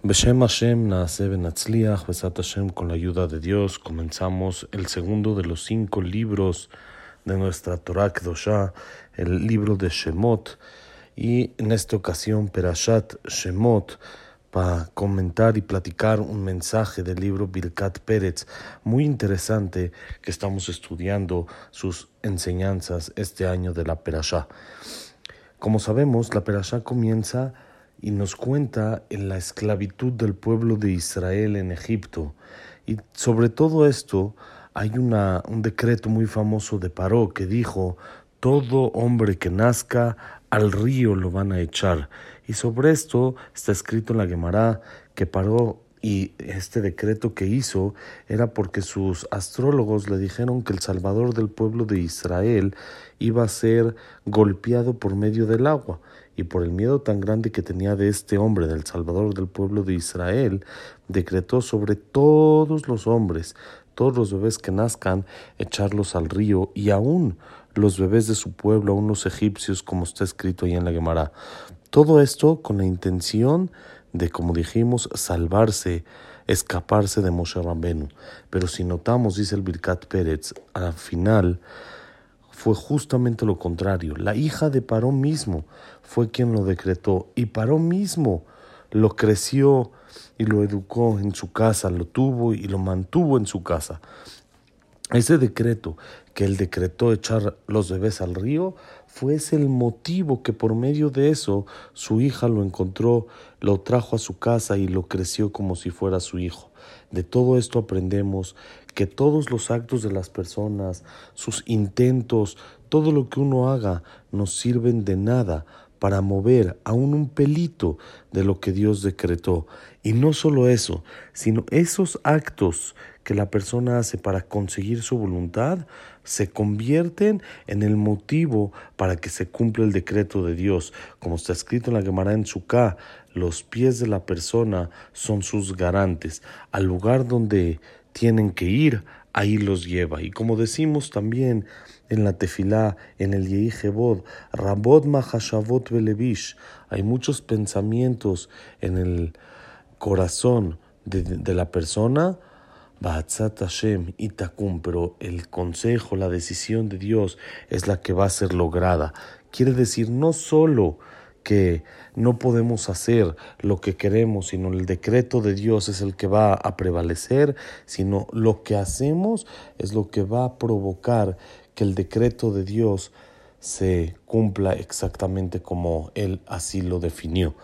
Beshem Hashem, Besat Hashem, con la ayuda de Dios, comenzamos el segundo de los cinco libros de nuestra Torah Kedoshá, el libro de Shemot, y en esta ocasión Perashat Shemot, para comentar y platicar un mensaje del libro Birkat Pérez, muy interesante que estamos estudiando sus enseñanzas este año de la Perashá. Como sabemos, la Perashá comienza y nos cuenta en la esclavitud del pueblo de Israel en Egipto. Y sobre todo esto hay una, un decreto muy famoso de Paró que dijo, todo hombre que nazca al río lo van a echar. Y sobre esto está escrito en la Gemara que Paró y este decreto que hizo era porque sus astrólogos le dijeron que el salvador del pueblo de Israel iba a ser golpeado por medio del agua y por el miedo tan grande que tenía de este hombre, del Salvador del pueblo de Israel, decretó sobre todos los hombres, todos los bebés que nazcan, echarlos al río y aún los bebés de su pueblo, aún los egipcios, como está escrito ahí en la Gemara. Todo esto con la intención de, como dijimos, salvarse, escaparse de Moshe Rambenu. Pero si notamos, dice el Birkat Pérez, al final, fue justamente lo contrario. La hija de Paró mismo fue quien lo decretó y Paró mismo lo creció y lo educó en su casa, lo tuvo y lo mantuvo en su casa. Ese decreto que él decretó echar los bebés al río fue ese el motivo que por medio de eso su hija lo encontró, lo trajo a su casa y lo creció como si fuera su hijo. De todo esto aprendemos que todos los actos de las personas, sus intentos, todo lo que uno haga, nos sirven de nada para mover aún un pelito de lo que Dios decretó. Y no solo eso, sino esos actos que la persona hace para conseguir su voluntad se convierten en el motivo para que se cumpla el decreto de Dios. Como está escrito en la Gemara en Sukkah, los pies de la persona son sus garantes. Al lugar donde tienen que ir, ahí los lleva. Y como decimos también en la tefilá, en el Yehi Jebod, Rabot Mahashavot Belevish, hay muchos pensamientos en el corazón de, la persona, Ba'atzat Hashem y Takum, pero el consejo, la decisión de Dios es la que va a ser lograda. Quiere decir no solo que no podemos hacer lo que queremos, sino el decreto de Dios es el que va a prevalecer, sino lo que hacemos es lo que va a provocar que el decreto de Dios se cumpla exactamente como Él así lo definió.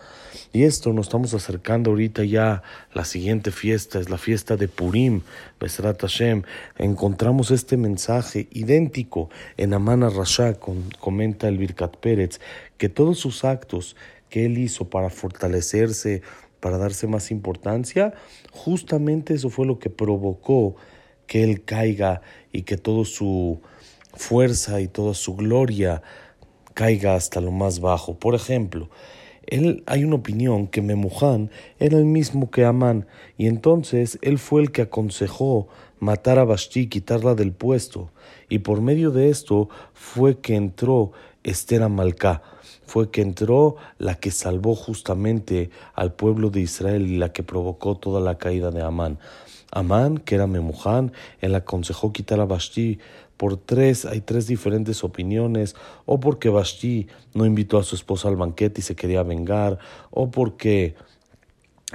Y esto nos estamos acercando ahorita ya la siguiente fiesta, es la fiesta de Purim, Besrat Hashem. Encontramos este mensaje idéntico en Amana Rasha, comenta el Birkat Pérez, que todos sus actos que él hizo para fortalecerse, para darse más importancia, justamente eso fue lo que provocó que él caiga y que todo su fuerza y toda su gloria caiga hasta lo más bajo. Por ejemplo, él, hay una opinión que Memuján era el mismo que Amán, y entonces él fue el que aconsejó matar a Vashti, quitarla del puesto, y por medio de esto fue que entró Esther Amalcá, fue que entró la que salvó justamente al pueblo de Israel y la que provocó toda la caída de Amán. Amán, que era Memuján, él aconsejó quitar a Vashti por tres, hay tres diferentes opiniones, o porque Vashti no invitó a su esposa al banquete y se quería vengar, o porque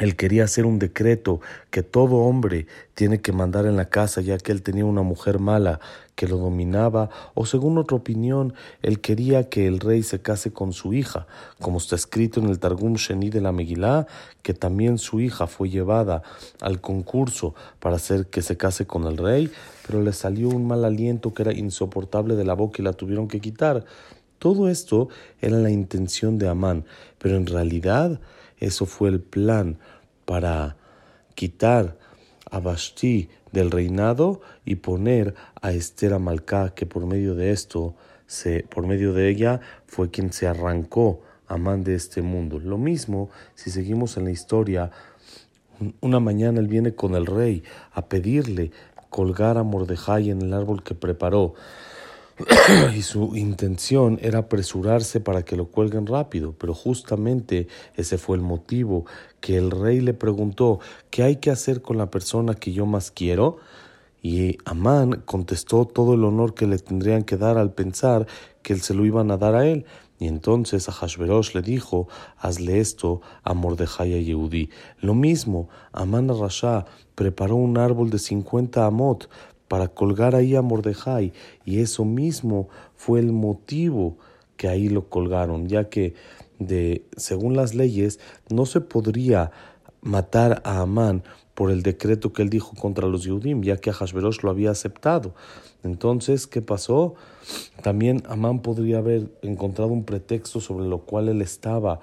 él quería hacer un decreto que todo hombre tiene que mandar en la casa ya que él tenía una mujer mala que lo dominaba, o según otra opinión, él quería que el rey se case con su hija, como está escrito en el Targum Sheni de la Megilá, que también su hija fue llevada al concurso para hacer que se case con el rey, pero le salió un mal aliento que era insoportable de la boca y la tuvieron que quitar. Todo esto era la intención de Amán, pero en realidad eso fue el plan para quitar a Vashti del reinado y poner a Esther Amalcá, que por medio de esto, por medio de ella, fue quien se arrancó Amán de este mundo. Lo mismo, si seguimos en la historia, una mañana él viene con el rey a pedirle colgar a Mordejai en el árbol que preparó. y su intención era apresurarse para que lo cuelguen rápido, pero justamente ese fue el motivo que el rey le preguntó ¿qué hay que hacer con la persona que yo más quiero? Y Amán contestó todo el honor que le tendrían que dar al pensar que se lo iban a dar a él. Y entonces a Hashverosh le dijo, hazle esto a Mordejai y Yehudí. Lo mismo, Amán Rasha preparó un árbol de 50 amot para colgar ahí a Mordejai, y eso mismo fue el motivo que ahí lo colgaron, ya que de según las leyes no se podría matar a Amán por el decreto que él dijo contra los Yudim, ya que Hashverosh lo había aceptado. Entonces, ¿qué pasó? También Amán podría haber encontrado un pretexto sobre lo cual él estaba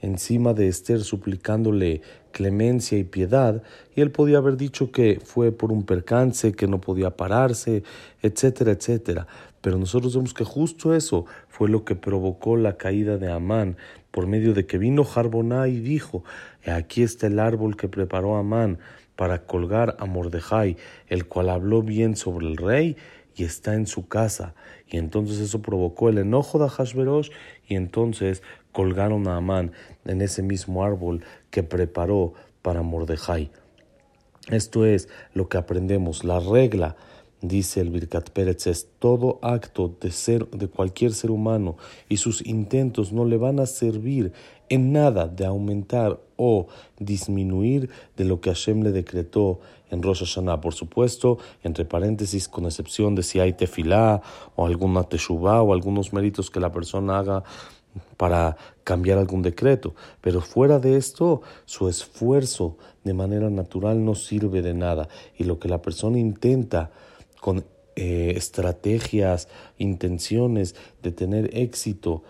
encima de Esther suplicándole clemencia y piedad, y él podía haber dicho que fue por un percance, que no podía pararse, etcétera, etcétera. Pero nosotros vemos que justo eso fue lo que provocó la caída de Amán, por medio de que vino Jarboná y dijo, aquí está el árbol que preparó Amán para colgar a Mordejai, el cual habló bien sobre el rey y está en su casa. Y entonces eso provocó el enojo de Hashverosh y entonces colgaron a Amán en ese mismo árbol que preparó para Mordejai. Esto es lo que aprendemos, la regla dice el Birkat Pérez, es todo acto de ser de cualquier ser humano y sus intentos no le van a servir en nada de aumentar o disminuir de lo que Hashem le decretó en Rosh Hashanah. Por supuesto, entre paréntesis, con excepción de si hay tefilá o alguna teshuvá o algunos méritos que la persona haga para cambiar algún decreto. Pero fuera de esto, su esfuerzo de manera natural no sirve de nada. Y lo que la persona intenta con eh, estrategias, intenciones de tener éxito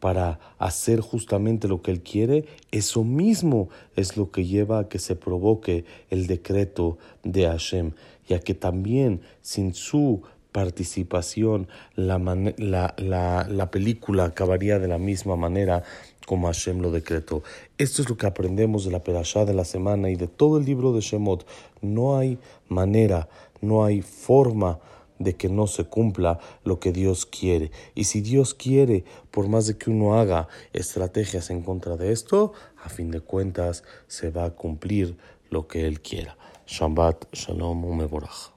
para hacer justamente lo que él quiere, eso mismo es lo que lleva a que se provoque el decreto de Hashem, ya que también sin su participación la, la, la, película acabaría de la misma manera como Hashem lo decretó. Esto es lo que aprendemos de la Perashá de la semana y de todo el libro de Shemot. No hay manera no hay forma de que no se cumpla lo que Dios quiere. Y si Dios quiere, por más de que uno haga estrategias en contra de esto, a fin de cuentas se va a cumplir lo que Él quiera. Shabbat Shalom Umeborach.